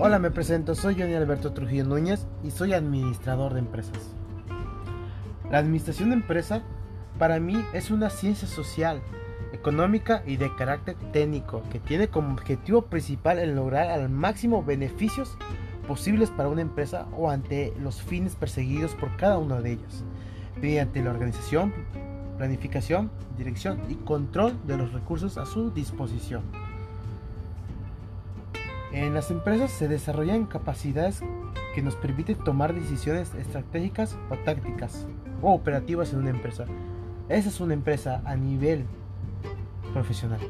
Hola, me presento, soy Johnny Alberto Trujillo Núñez y soy administrador de empresas. La administración de empresa para mí es una ciencia social, económica y de carácter técnico que tiene como objetivo principal el lograr al máximo beneficios posibles para una empresa o ante los fines perseguidos por cada una de ellas, mediante la organización, planificación, dirección y control de los recursos a su disposición. En las empresas se desarrollan capacidades que nos permiten tomar decisiones estratégicas o tácticas o operativas en una empresa. Esa es una empresa a nivel profesional.